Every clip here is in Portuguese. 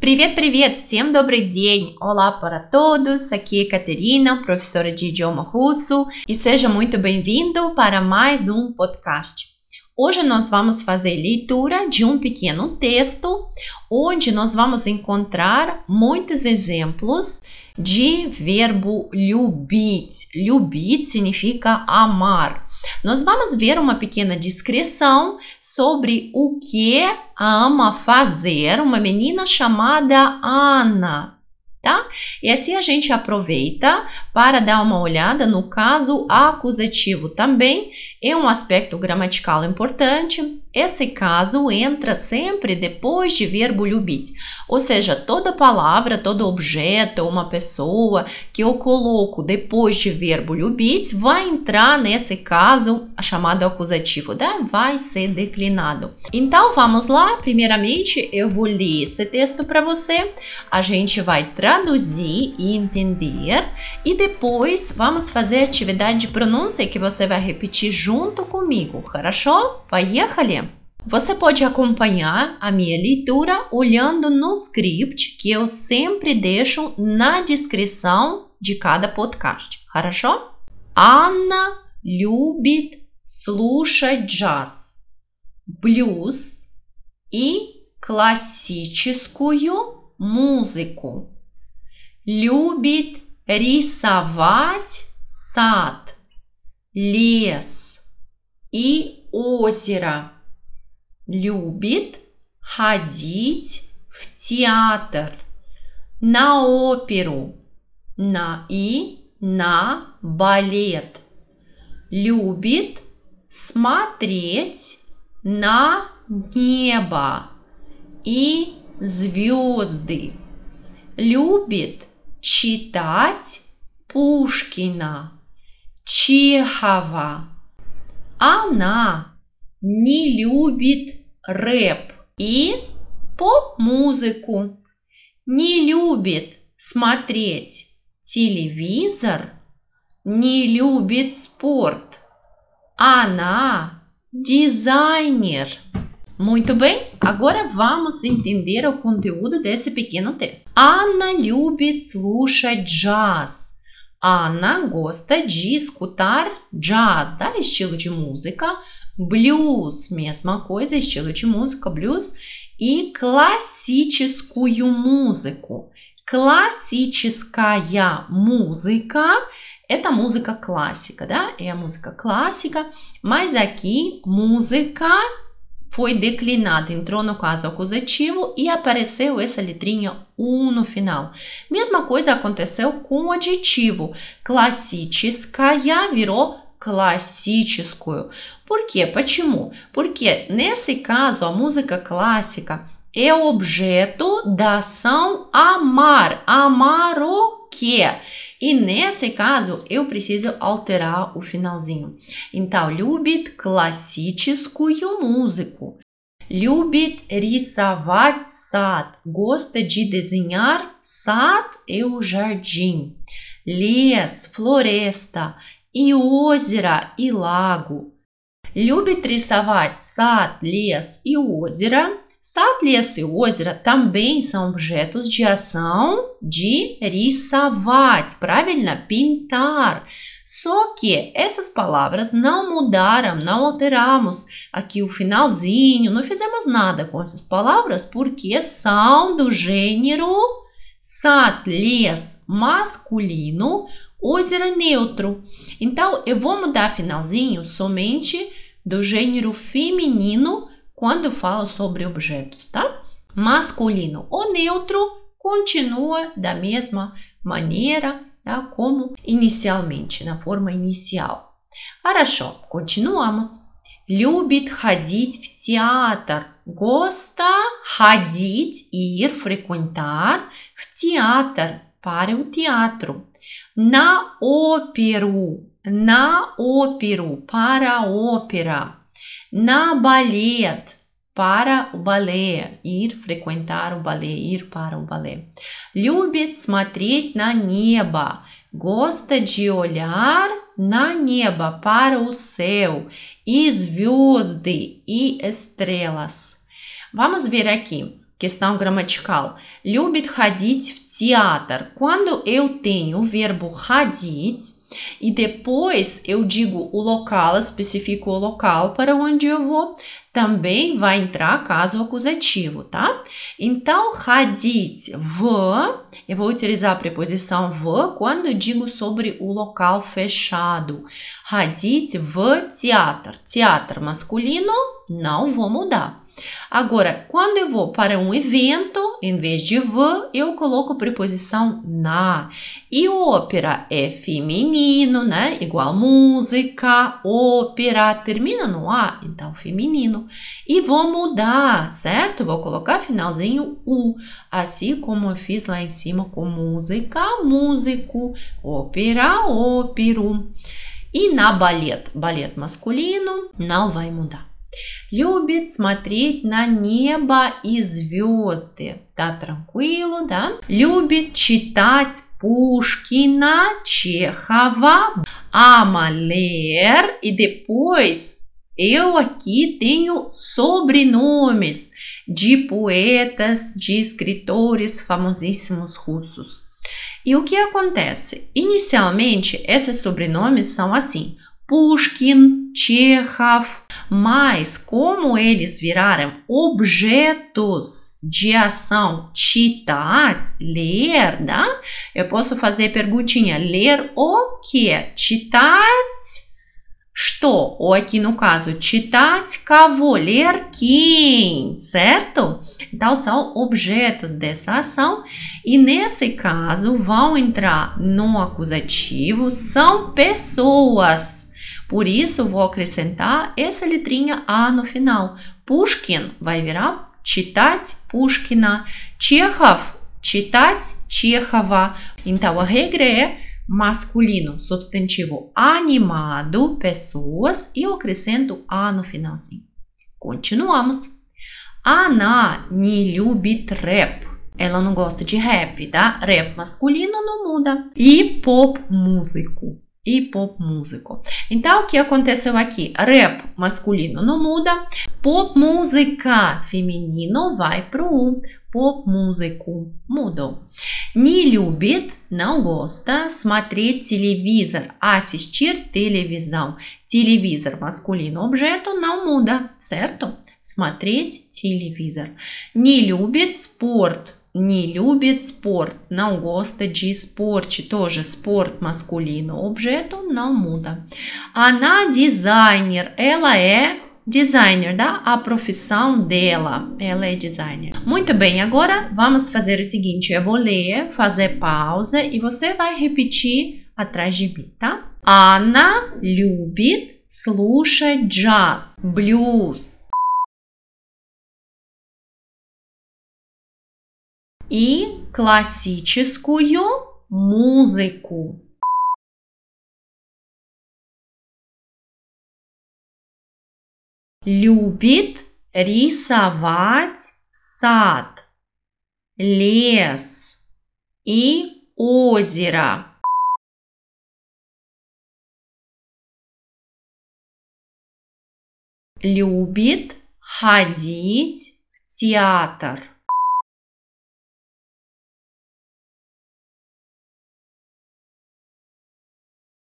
Привет, привет! Всем добрый день! Olá para todos! Aqui é Caterina, professora de idioma russo, e seja muito bem-vindo para mais um podcast. Hoje nós vamos fazer leitura de um pequeno texto, onde nós vamos encontrar muitos exemplos de verbo любить. Любить significa amar. Nós vamos ver uma pequena descrição sobre o que ama fazer. Uma menina chamada Ana tá? E assim a gente aproveita para dar uma olhada no caso acusativo também, é um aspecto gramatical importante. Esse caso entra sempre depois de verbo любить, ou seja, toda palavra, todo objeto, uma pessoa que eu coloco depois de verbo любить vai entrar nesse caso chamado acusativo, né? vai ser declinado. Então vamos lá, primeiramente eu vou ler esse texto para você, a gente vai traduzir e entender e depois vamos fazer a atividade de pronúncia que você vai repetir junto comigo, хорошо? Поехали! Você pode acompanhar a minha leitura olhando no script que eu sempre deixo na descrição de cada podcast. Хорошо? Анна любит слушать джаз, блюз и классическую музыку. Любит рисовать сад, лес и озеро любит ходить в театр, на оперу, на и на балет. Любит смотреть на небо и звезды. Любит читать Пушкина, Чехова. Она не любит рэп и поп-музыку. Не любит смотреть телевизор, не любит спорт. Она designer. Muito bem, agora vamos entender o conteúdo desse pequeno texto. Ana любит слушать jazz. Ana gosta de escutar jazz, tá? Estilo de música Blues, mesma coisa, estilo de música, blues. И классическую музыку. Классическая музыка – это música clássica, да? É a música clássica, mas aqui música foi declinada, entrou no caso acusativo e apareceu essa letrinha U no final. Mesma coisa aconteceu com o adjetivo. Классическая virou классическую. Por quê? Почему? Porque nesse caso a música clássica é objeto da ação amar. Amar o quê? E nesse caso eu preciso alterar o finalzinho. Então, любит классическую музыку. Любит рисовать сад. Gosta de desenhar. Сад é o jardim. Лес, floresta и озеро, и лагу. Любит рисовать сад, лес и озеро. Сад, лес e озеро também são objetos de ação de рисовать, правильно? Pintar. Só que essas palavras não mudaram, não alteramos aqui o finalzinho, não fizemos nada com essas palavras porque são do gênero sat, les, masculino Ozero é neutro. Então, eu vou mudar finalzinho somente do gênero feminino quando falo sobre objetos, tá? Masculino ou neutro continua da mesma maneira, tá? Como inicialmente, na forma inicial. Хорошо, continuamos. Любит ходить в театр. Gosta ходить, ir, frequentar, в театр, para o teatro na óperu, na óperu, para ópera, na ballet, para o balé, ir frequentar o balé, ir para o balé. Любит смотреть на небо, gosta de olhar na neba, para o céu, e звезды e estrelas. Vamos ver aqui. questão gramatical. Любит ходить в театр. Quando eu tenho o verbo ходить e depois eu digo o local, especifico o local para onde eu vou, também vai entrar caso acusativo, tá? Então, ходить в, eu vou utilizar a preposição в quando eu digo sobre o local fechado. Ходить в театр. Teatro masculino, não vou mudar. Agora, quando eu vou para um evento, em vez de v, eu coloco preposição na. E ópera é feminino, né? Igual música, ópera, termina no A, então feminino. E vou mudar, certo? Vou colocar finalzinho U, assim como eu fiz lá em cima com música, músico, ópera, ópero. E na ballet, ballet masculino, não vai mudar. Любит смотреть на небо и звезды. Tá tranquilo, да? Любит читать Пушкина, Чехова, ama ler e depois eu aqui tenho sobrenomes de poetas, de escritores famosíssimos russos. E o que acontece? Inicialmente, esses sobrenomes são assim: Pushkin, Chekhov, mas como eles viraram objetos de ação, chitat, ler, né? Eu posso fazer perguntinha, ler o que? Chitat, что? Ou aqui no caso, читать кого? Ler quem, certo? Então são objetos dessa ação e nesse caso vão entrar no acusativo, são pessoas por isso, vou acrescentar essa letrinha A no final. Pushkin vai virar читать Pushkina. Chekhov, читать Чехова. Então, a regra é masculino, substantivo animado, pessoas, e eu acrescento A no finalzinho. Continuamos. Она не любит рэп. Ela não gosta de rap, tá? Rap masculino não muda. E pop músico E pop músico. Então, o que aconteceu aqui? Rap masculino não muda, pop música feminino vai para o pop músico mudou. Не любит, não gosta, смотреть телевизор, assistir televisão. Телевизор masculino objeto não muda, certo? Смотреть телевизор. Не любит спорт, не любит спорт, não gosta de esporte, тоже спорт masculino, objeto não muda. Она дизайнер, ela é designer, tá? A profissão dela, ela é designer. Muito bem, agora vamos fazer o seguinte, eu vou ler, fazer pausa e você vai repetir atrás de mim, tá? Она любит слушать джаз, блюз, И классическую музыку. Любит рисовать сад, лес и озеро. Любит ходить в театр.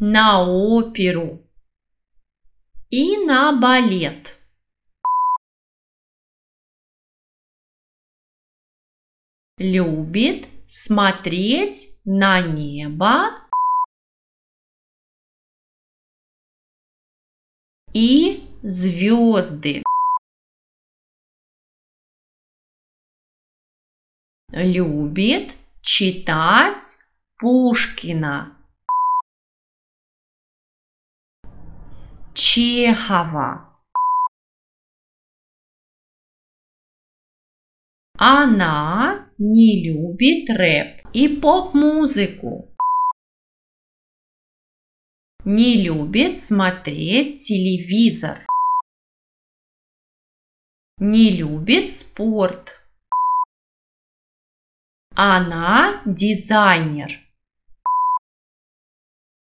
На оперу и на балет. Любит смотреть на небо и звезды. Любит читать Пушкина. Чехова. Она не любит рэп и поп-музыку. Не любит смотреть телевизор. Не любит спорт. Она дизайнер.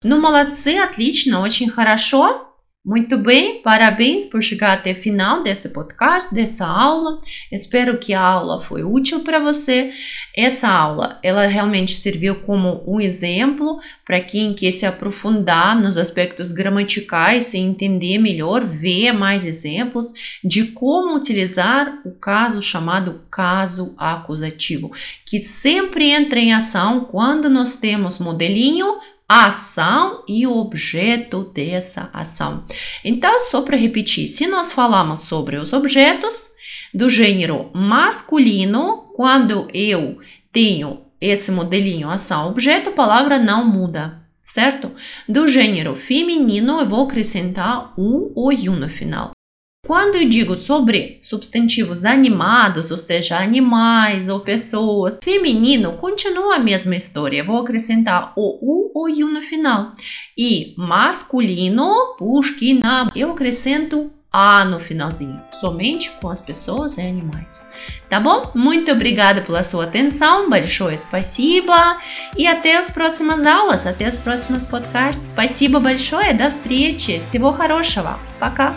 Ну, молодцы, отлично, очень хорошо. Muito bem, parabéns por chegar até o final desse podcast, dessa aula. Espero que a aula foi útil para você. Essa aula, ela realmente serviu como um exemplo para quem quer se aprofundar nos aspectos gramaticais e entender melhor, ver mais exemplos de como utilizar o caso chamado caso acusativo, que sempre entra em ação quando nós temos modelinho ação e o objeto dessa ação. Então, só para repetir, se nós falamos sobre os objetos do gênero masculino, quando eu tenho esse modelinho ação-objeto, a palavra não muda, certo? Do gênero feminino, eu vou acrescentar o ou no final. Quando eu digo sobre substantivos animados, ou seja, animais ou pessoas, feminino, continua a mesma história. vou acrescentar o u ou u no final. E masculino, pushkina, eu acrescento a no finalzinho, somente com as pessoas e animais. Tá bom? Muito obrigada pela sua atenção, большое спасибо, e até as próximas aulas, até os próximos podcasts. Спасибо большое, до встречи, всего хорошего, пока!